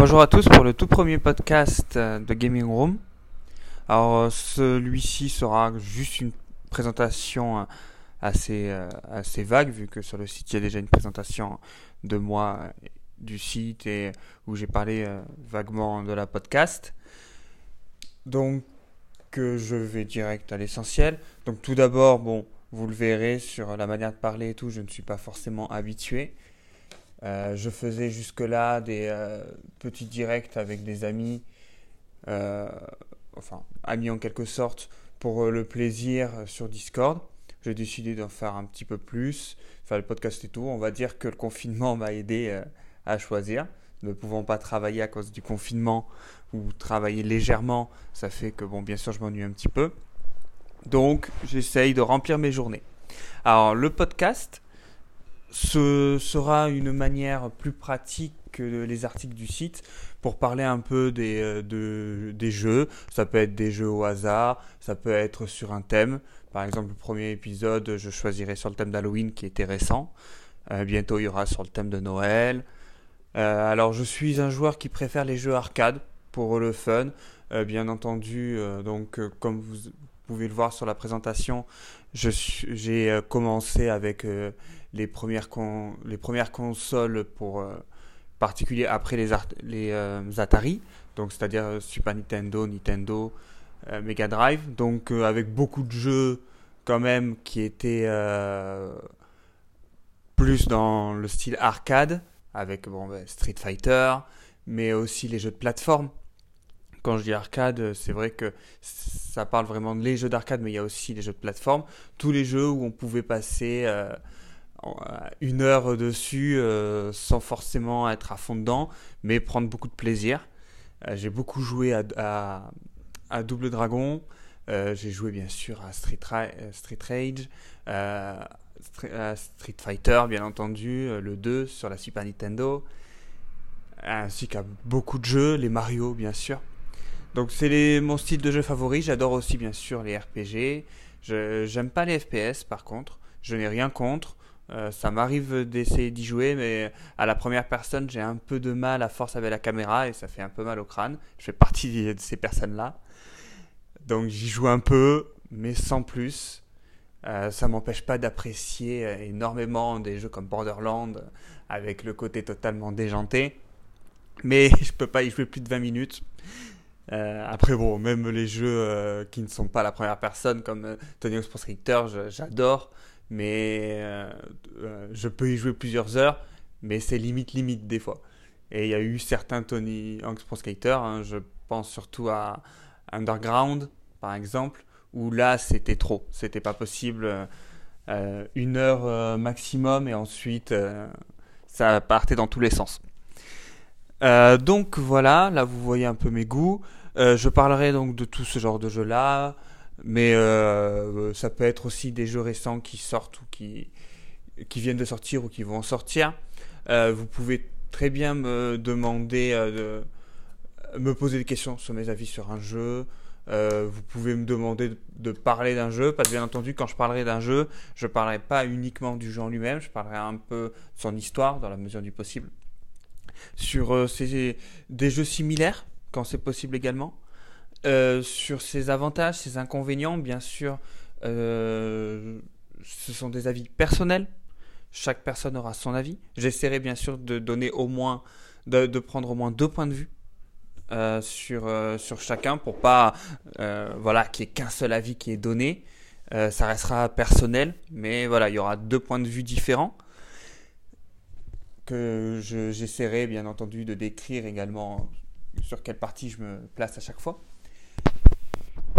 Bonjour à tous pour le tout premier podcast euh, de Gaming Room. Alors euh, celui-ci sera juste une présentation euh, assez, vague vu que sur le site il y a déjà une présentation de moi du site et où j'ai parlé vaguement de la podcast. Donc je vais direct à l'essentiel. Donc tout d'abord, bon, vous le verrez sur la manière de parler et tout, je ne suis pas forcément habitué. Euh, je faisais jusque-là des euh, petits directs avec des amis, euh, enfin amis en quelque sorte, pour le plaisir sur Discord. J'ai décidé d'en faire un petit peu plus, faire le podcast et tout. On va dire que le confinement m'a aidé à choisir. Ne pouvant pas travailler à cause du confinement ou travailler légèrement, ça fait que, bon, bien sûr, je m'ennuie un petit peu. Donc, j'essaye de remplir mes journées. Alors, le podcast, ce sera une manière plus pratique que les articles du site pour parler un peu des, euh, des jeux. Ça peut être des jeux au hasard, ça peut être sur un thème. Par exemple, le premier épisode, je choisirai sur le thème d'Halloween qui était récent. Euh, bientôt, il y aura sur le thème de Noël. Euh, alors, je suis un joueur qui préfère les jeux arcade pour le fun. bien entendu, donc comme vous pouvez le voir sur la présentation, j'ai commencé avec les premières, les premières consoles pour euh, particulier après les, euh, Atari, donc c'est-à-dire euh, Super Nintendo, Nintendo, Mega Drive, donc avec beaucoup de jeux quand même qui étaient plus dans le style arcade, avec bon, ben, Street Fighter, mais aussi les jeux de plateforme. Quand je dis arcade, c'est vrai que ça parle vraiment de les jeux d'arcade, mais il y a aussi les jeux de plateforme. Tous les jeux où on pouvait passer une heure dessus euh, sans forcément être à fond dedans, mais prendre beaucoup de plaisir. Euh, j'ai beaucoup joué à, à, Double Dragon, euh, j'ai joué bien sûr à Street, Street Rage, Street Fighter bien entendu, le 2 sur la Super Nintendo, ainsi qu'à beaucoup de jeux, les Mario bien sûr. Donc c'est mon style de jeu favori, j'adore aussi bien sûr les RPG, j'aime pas les FPS par contre, je n'ai rien contre, euh, ça m'arrive d'essayer d'y jouer, mais à la première personne, j'ai un peu de mal à force avec la caméra et ça fait un peu mal au crâne. Je fais partie de ces personnes-là. Donc j'y joue un peu, mais sans plus. Euh, ça m'empêche pas d'apprécier euh, énormément des jeux comme Borderlands avec le côté totalement déjanté. Mais je peux pas y jouer plus de 20 minutes. après, bon, même les jeux qui ne sont pas la première personne, comme Tony Hawk's Pro j'adore mais euh, euh, je peux y jouer plusieurs heures, mais c'est limite limite des fois. Et il y a eu certains Tony Hawk's Pro Skater, hein, je pense surtout à Underground par exemple, où là c'était trop, c'était pas possible, euh, une heure maximum et ensuite ça partait dans tous les sens. donc voilà, là vous voyez un peu mes goûts. je parlerai donc de tout ce genre de jeu là, mais euh, ça peut être aussi des jeux récents qui sortent ou qui, qui viennent de sortir ou qui vont sortir. Euh, vous pouvez très bien me demander euh, de me poser des questions sur mes avis sur un jeu. vous pouvez me demander de, parler d'un jeu, parce que bien entendu, quand je parlerai d'un jeu, je ne parlerai pas uniquement du jeu en lui-même, je parlerai un peu de son histoire dans la mesure du possible. Sur des jeux similaires, quand c'est possible également. Euh, sur ses avantages, ses inconvénients, bien sûr, euh, ce sont des avis personnels. Chaque personne aura son avis. J'essaierai bien sûr de donner au moins, de, prendre au moins deux points de vue euh, sur, sur chacun pour pas, voilà, qu'il n'y ait qu'un seul avis qui est donné. ça restera personnel, mais voilà, il y aura deux points de vue différents que j'essaierai bien entendu de décrire également sur quelle partie je me place à chaque fois.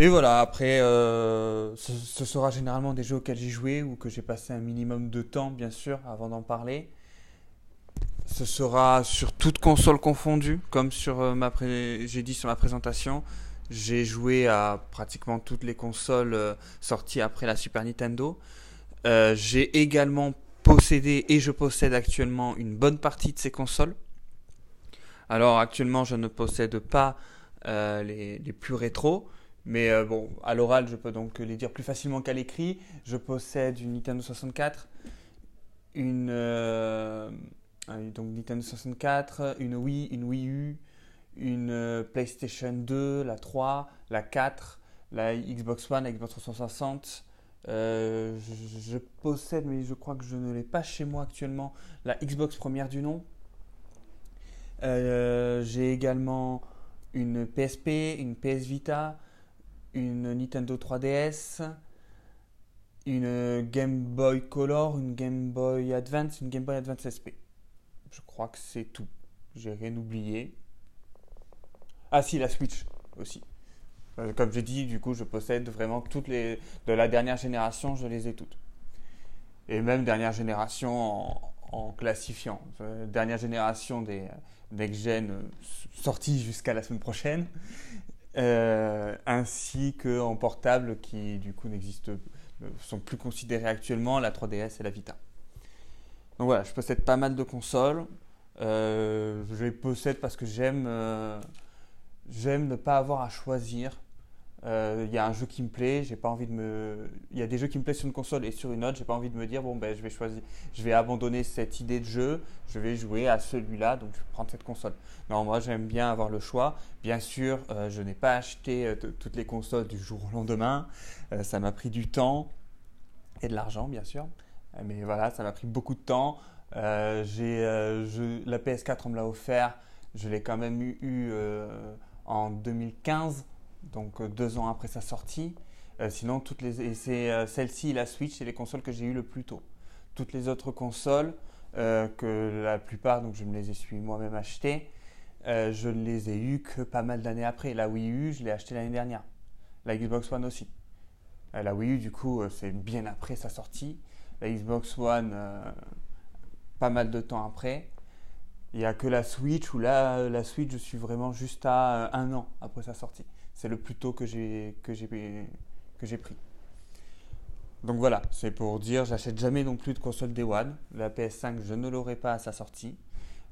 Et voilà, après, euh, ce, sera généralement des jeux auxquels j'ai joué ou que j'ai passé un minimum de temps, bien sûr, avant d'en parler. Ce sera sur toutes consoles confondues, comme sur euh, ma j'ai dit sur ma présentation. J'ai joué à pratiquement toutes les consoles euh, sorties après la Super Nintendo. j'ai également possédé et je possède actuellement une bonne partie de ces consoles. Alors actuellement, je ne possède pas les, les, plus rétros. Mais euh, bon, à l'oral, je peux donc les dire plus facilement qu'à l'écrit. Je possède une Nintendo 64, une euh, donc Nintendo 64, une Wii, une Wii U, une PlayStation 2, la 3, la 4, la Xbox One, la Xbox 360. je, je, possède, mais je crois que je ne l'ai pas chez moi actuellement, la Xbox première du nom. J'ai également une PSP, une PS Vita, une Nintendo 3DS, une Game Boy Color, une Game Boy Advance, une Game Boy Advance SP. Je crois que c'est tout. J'ai rien oublié. Ah si, la Switch aussi. Euh, comme je dis, du coup, je possède vraiment toutes les... De la dernière génération, je les ai toutes. Et même dernière génération en, classifiant. Euh, dernière génération des next-gen euh, sorties jusqu'à la semaine prochaine. Ainsi qu'en portable qui, du coup, n'existent sont plus considérés actuellement, la 3DS et la Vita. Donc voilà, je possède pas mal de consoles. Euh, je les possède parce que j'aime euh, j'aime ne pas avoir à choisir. Euh, il y a un jeu qui me plaît, j'ai pas envie de me. Il y a des jeux qui me plaisent sur une console et sur une autre, j'ai pas envie de me dire bon ben je vais choisir, je vais abandonner cette idée de jeu, je vais jouer à celui-là, donc je vais prendre cette console. Non, moi j'aime bien avoir le choix. Bien sûr, je n'ai pas acheté toutes les consoles du jour au lendemain, ça m'a pris du temps et de l'argent bien sûr, mais voilà, ça m'a pris beaucoup de temps. Euh, j'ai, euh, la PS4, on me l'a offert. Je l'ai quand même eu, euh, en 2015, donc deux ans après sa sortie. sinon, toutes les, c'est celle-ci, la Switch, c'est les consoles que j'ai eues le plus tôt. Toutes les autres consoles, que la plupart, donc je me les ai suis moi-même achetées, je ne les ai eues que pas mal d'années après. La Wii U, je l'ai achetée l'année dernière. La Xbox One aussi. La Wii U, du coup, c'est bien après sa sortie. La Xbox One, pas mal de temps après. Il n'y a que la Switch où là, la Switch, je suis vraiment juste à euh, un an après sa sortie. C'est le plus tôt que j'ai pris. Donc voilà, c'est pour dire, j'achète jamais non plus de console Day One. La PS5, je ne l'aurai pas à sa sortie,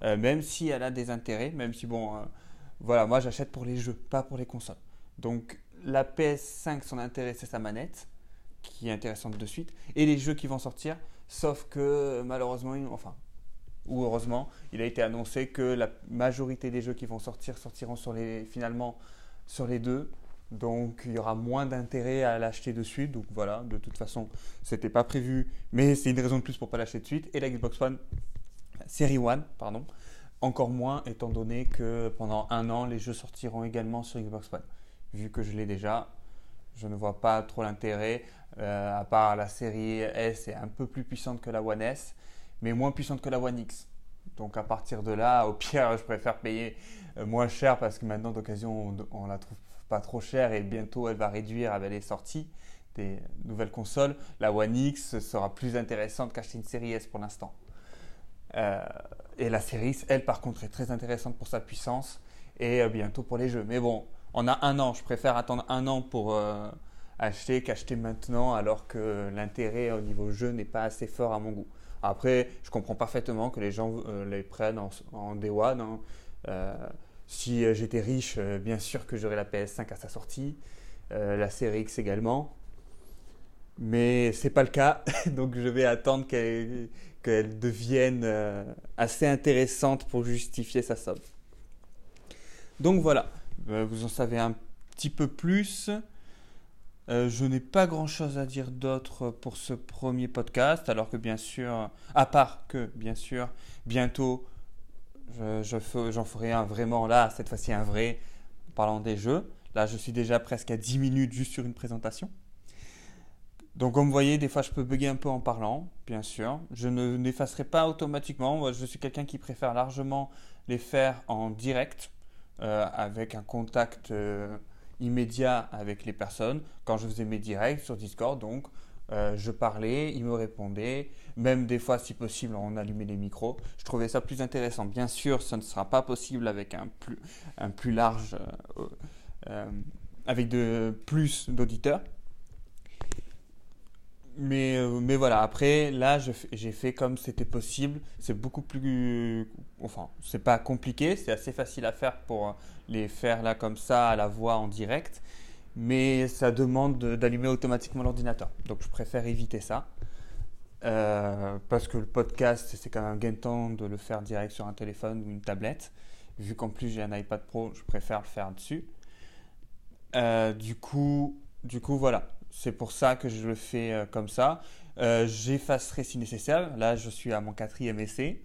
euh, même si elle a des intérêts, même si bon, euh, voilà, moi j'achète pour les jeux, pas pour les consoles. Donc la PS5, son intérêt, c'est sa manette, qui est intéressante de suite, et les jeux qui vont sortir, Sauf que malheureusement, enfin, ou heureusement, il a été annoncé que la majorité des jeux qui vont sortir sortiront sur les, finalement sur les deux. Donc il y aura moins d'intérêt à l'acheter de suite. Donc voilà, de toute façon, c'était pas prévu, mais c'est une raison de plus pour pas l'acheter de suite. Et la Xbox One, Série One, pardon, encore moins étant donné que pendant un an, les jeux sortiront également sur Xbox One. Vu que je l'ai déjà, je ne vois pas trop l'intérêt. Euh, à part la série S est un peu plus puissante que la One S, mais moins puissante que la One X. Donc à partir de là, au pire, je préfère payer euh, moins cher parce que maintenant d'occasion, on, ne la trouve pas trop chère et bientôt elle va réduire avec les sorties des nouvelles consoles. La One X sera plus intéressante qu'acheter une série S pour l'instant. Euh, et la série S, elle par contre, est très intéressante pour sa puissance et bientôt pour les jeux. Mais bon, on a un an, je préfère attendre un an pour acheter qu'acheter maintenant alors que l'intérêt au niveau jeu n'est pas assez fort à mon goût. Après, je comprends parfaitement que les gens euh, les prennent en, en day. Hein. Euh, si euh, j'étais riche, bien sûr que j'aurais la PS5 à sa sortie, la série X également. Mais c'est pas le cas, donc je vais attendre qu'elle devienne assez intéressante pour justifier sa somme. Donc voilà, vous en savez un petit peu plus. Euh, je n'ai pas grand-chose à dire d'autre pour ce premier podcast, alors que bien sûr, à part que bien sûr, bientôt, j'en je, ferai un vraiment là, cette fois-ci un vrai, parlant des jeux. Là, je suis déjà presque à 10 minutes juste sur une présentation. Donc, comme vous voyez, des fois, je peux bugger un peu en parlant, bien sûr. Je ne n'effacerai pas automatiquement. je suis quelqu'un qui préfère largement les faire en direct, euh, avec un contact. Euh, immédiat avec les personnes quand je faisais mes directs sur Discord. Donc, euh, je parlais, ils me répondaient, même des fois, si possible, on allumait les micros. Je trouvais ça plus intéressant. Bien sûr, ça ne sera pas possible avec un plus, large, euh, euh, avec de plus d'auditeurs. Mais, euh, mais voilà, après, là, j'ai fait comme c'était possible. C'est beaucoup plus. Enfin, c'est pas compliqué, c'est assez facile à faire pour les faire là comme ça à la voix en direct. Mais ça demande d'allumer automatiquement l'ordinateur. Donc, je préfère éviter ça. Euh, parce que le podcast, c'est quand même gain de temps de le faire direct sur un téléphone ou une tablette. Vu qu'en plus j'ai un iPad Pro, je préfère le faire dessus. Euh, du coup, du coup, voilà. C'est pour ça que je le fais euh, comme ça. Euh, j'effacerai si nécessaire. Là, je suis à mon quatrième essai.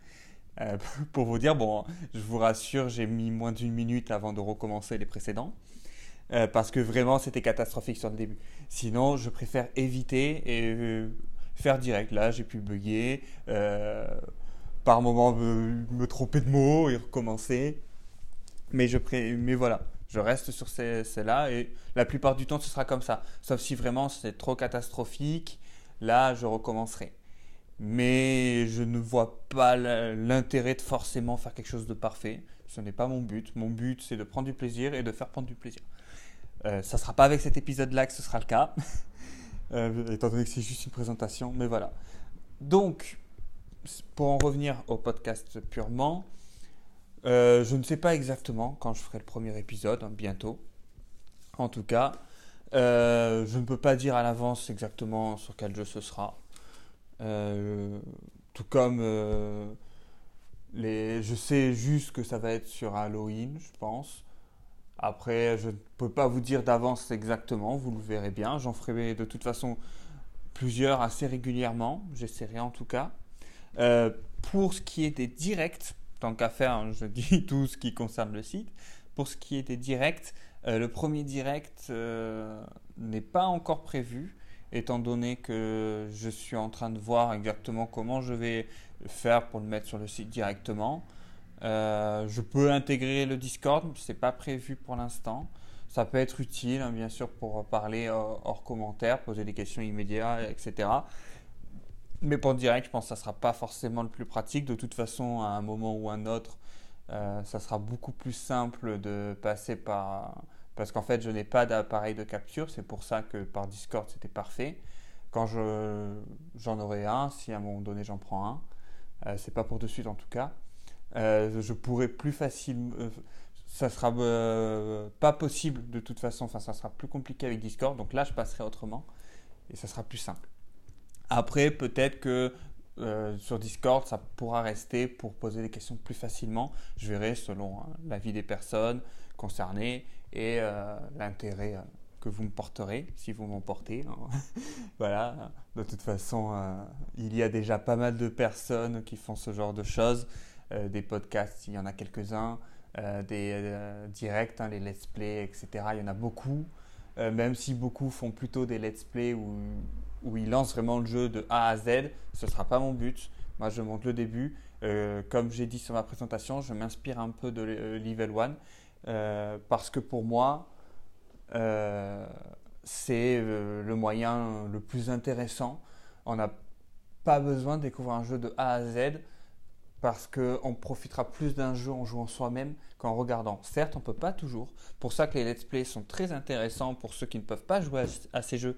pour vous dire, bon, je vous rassure, j'ai mis moins d'une minute avant de recommencer les précédents. parce que vraiment, c'était catastrophique sur le début. Sinon, je préfère éviter et faire direct. Là, j'ai pu bugger, par moment me, tromper de mots et recommencer. Mais, je mais voilà, je reste sur celle-là et la plupart du temps ce sera comme ça. Sauf si vraiment c'est trop catastrophique, là je recommencerai. Mais je ne vois pas l'intérêt de forcément faire quelque chose de parfait. Ce n'est pas mon but. Mon but c'est de prendre du plaisir et de faire prendre du plaisir. Euh, ça ne sera pas avec cet épisode-là que ce sera le cas, euh, étant donné que c'est juste une présentation. Mais voilà. Donc, pour en revenir au podcast purement, euh, je ne sais pas exactement quand je ferai le premier épisode, hein, bientôt. En tout cas, euh, je ne peux pas dire à l'avance exactement sur quel jeu ce sera. Euh, tout comme les, je sais juste que ça va être sur Halloween, je pense. Après, je ne peux pas vous dire d'avance exactement, vous le verrez bien. J'en ferai de toute façon plusieurs assez régulièrement, j'essaierai en tout cas. pour ce qui est des directs, tant qu'à faire, hein, je dis tout ce qui concerne le site. Pour ce qui est des directs, euh, le premier direct euh, n'est pas encore prévu, étant donné que je suis en train de voir exactement comment je vais faire pour le mettre sur le site directement. Euh, je peux intégrer le Discord, c'est pas prévu pour l'instant. Ça peut être utile, hein, bien sûr, pour parler hors commentaire, poser des questions immédiates, etc. Mais pour direct, je pense que ça ne sera pas forcément le plus pratique. De toute façon, à un moment ou un autre, euh, ça sera beaucoup plus simple de passer par... Parce qu'en fait, je n'ai pas d'appareil de capture. C'est pour ça que par Discord, c'était parfait. Quand j'en aurai un, si à un moment donné j'en prends un, euh, c'est pas pour de suite en tout cas, euh, je pourrai plus facilement... ça sera pas possible de toute façon, enfin ça sera plus compliqué avec Discord. Donc là, je passerai autrement et ça sera plus simple. Après, peut-être que euh, sur Discord, ça pourra rester pour poser des questions plus facilement. Je verrai selon hein, l'avis des personnes concernées et euh, l'intérêt euh, que vous me porterez, si vous m'en portez. Hein. voilà, de toute façon, il y a déjà pas mal de personnes qui font ce genre de choses. des podcasts, il y en a quelques-uns. des directs, hein, les let's play, etc. Il y en a beaucoup. même si beaucoup font plutôt des let's play où où il lance vraiment le jeu de A à Z. Ce ne sera pas mon but. Moi, je montre le début. Euh, comme j'ai dit sur ma présentation, je m'inspire un peu de euh, Level 1 euh, parce que pour moi, c'est le moyen le plus intéressant. On n'a pas besoin de découvrir un jeu de A à Z parce qu'on profitera plus d'un jeu en jouant soi-même qu'en regardant. Certes, on ne peut pas toujours. Pour ça que les let's play sont très intéressants pour ceux qui ne peuvent pas jouer à ces jeux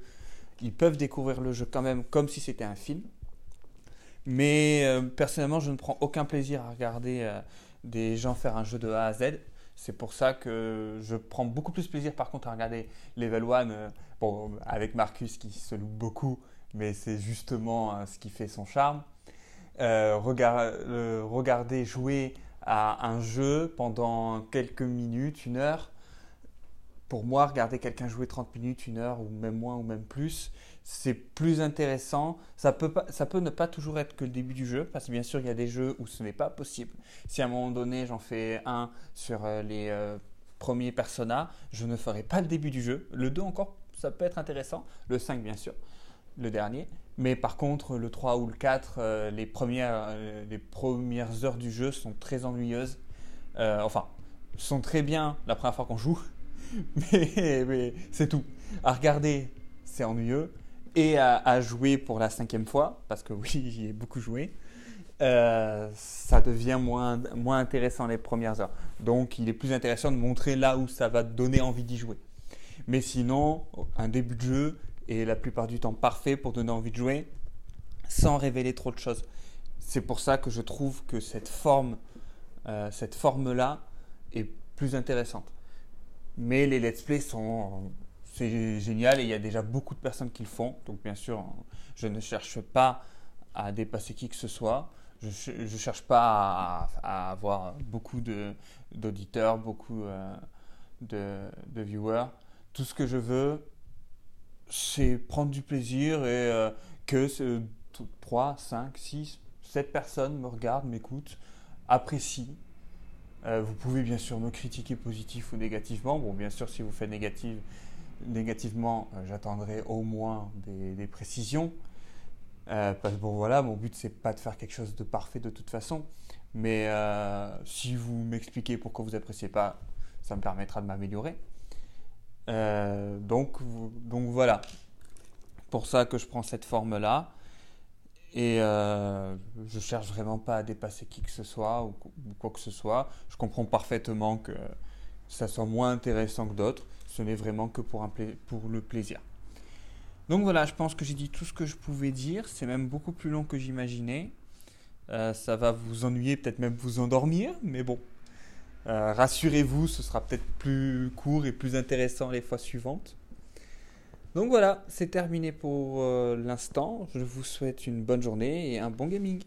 ils peuvent découvrir le jeu quand même comme si c'était un film. Mais euh, personnellement, je ne prends aucun plaisir à regarder euh, des gens faire un jeu de A à Z. C'est pour ça que je prends beaucoup plus plaisir par contre à regarder Level 1 euh, bon, avec Marcus qui se loue beaucoup, mais c'est justement ce qui fait son charme. regarder jouer à un jeu pendant quelques minutes, une heure, pour moi, regarder quelqu'un jouer 30 minutes, une heure, ou même moins, ou même plus, c'est plus intéressant. Ça peut, pas, ça peut ne pas toujours être que le début du jeu, parce que bien sûr, il y a des jeux où ce n'est pas possible. Si à un moment donné, j'en fais un sur euh, les euh, premiers personnages, je ne ferai pas le début du jeu. Le 2 encore, ça peut être intéressant. Le 5, bien sûr, le dernier. Mais par contre, le 3 ou le 4, euh, les, premières, les premières heures du jeu sont très ennuyeuses. enfin, sont très bien la première fois qu'on joue, mais, c'est tout. À regarder, c'est ennuyeux. Et à, jouer pour la cinquième fois, parce que oui, j'y ai beaucoup joué, euh, ça devient moins, moins intéressant les premières heures. Donc il est plus intéressant de montrer là où ça va donner envie d'y jouer. Mais sinon, un début de jeu est la plupart du temps parfait pour donner envie de jouer sans révéler trop de choses. C'est pour ça que je trouve que cette forme, euh, cette forme-là est plus intéressante. Mais les let's play sont c'est génial et il y a déjà beaucoup de personnes qui le font. Donc bien sûr, je ne cherche pas à dépasser qui que ce soit. Je ne cherche pas à, avoir beaucoup d'auditeurs, beaucoup de, de, viewers. Tout ce que je veux, c'est prendre du plaisir et que 3, 5, 6, 7 personnes me regardent, m'écoutent, apprécient. Euh, vous pouvez bien sûr me critiquer positif ou négativement. Bon, bien sûr, si vous faites négative, négativement, euh, j'attendrai au moins des, précisions. Euh, parce que bon, voilà, mon but, c'est pas de faire quelque chose de parfait de toute façon. Mais si vous m'expliquez pourquoi vous appréciez pas, ça me permettra de m'améliorer. donc, donc voilà. Pour ça que je prends cette forme-là. Et euh, je cherche vraiment pas à dépasser qui que ce soit ou, quoi que ce soit. Je comprends parfaitement que ça soit moins intéressant que d'autres. Ce n'est vraiment que pour, un pour le plaisir. Donc voilà, je pense que j'ai dit tout ce que je pouvais dire. C'est même beaucoup plus long que j'imaginais. Euh, ça va vous ennuyer, peut-être même vous endormir, mais bon. Euh, rassurez-vous, ce sera peut-être plus court et plus intéressant les fois suivantes. Donc voilà, c'est terminé pour euh, l'instant. Je vous souhaite une bonne journée et un bon gaming.